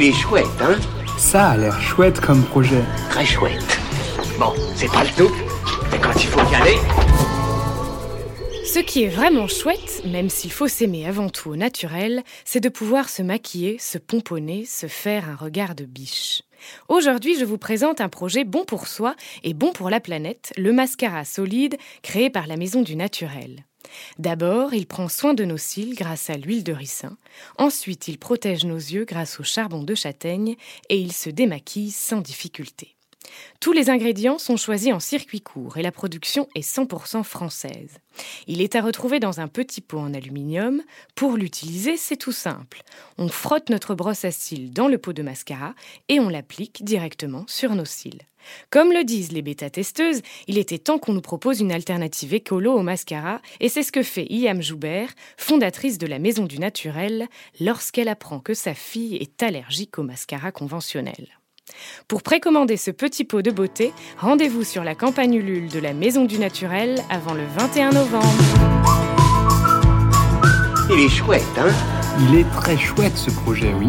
Il est chouette, hein Ça a l'air chouette comme projet. Très chouette. Bon, c'est pas le tout, mais quand il faut y aller... Ce qui est vraiment chouette, même s'il faut s'aimer avant tout au naturel, c'est de pouvoir se maquiller, se pomponner, se faire un regard de biche. Aujourd'hui, je vous présente un projet bon pour soi et bon pour la planète, le mascara solide créé par la Maison du Naturel. D'abord, il prend soin de nos cils grâce à l'huile de ricin. Ensuite, il protège nos yeux grâce au charbon de châtaigne et il se démaquille sans difficulté. Tous les ingrédients sont choisis en circuit court et la production est 100% française. Il est à retrouver dans un petit pot en aluminium. Pour l'utiliser, c'est tout simple. On frotte notre brosse à cils dans le pot de mascara et on l'applique directement sur nos cils. Comme le disent les bêta-testeuses, il était temps qu'on nous propose une alternative écolo au mascara, et c'est ce que fait Iam Joubert, fondatrice de la Maison du Naturel, lorsqu'elle apprend que sa fille est allergique au mascara conventionnel. Pour précommander ce petit pot de beauté, rendez-vous sur la campagne Ulule de la Maison du Naturel avant le 21 novembre. Il est chouette, hein? Il est très chouette ce projet, oui.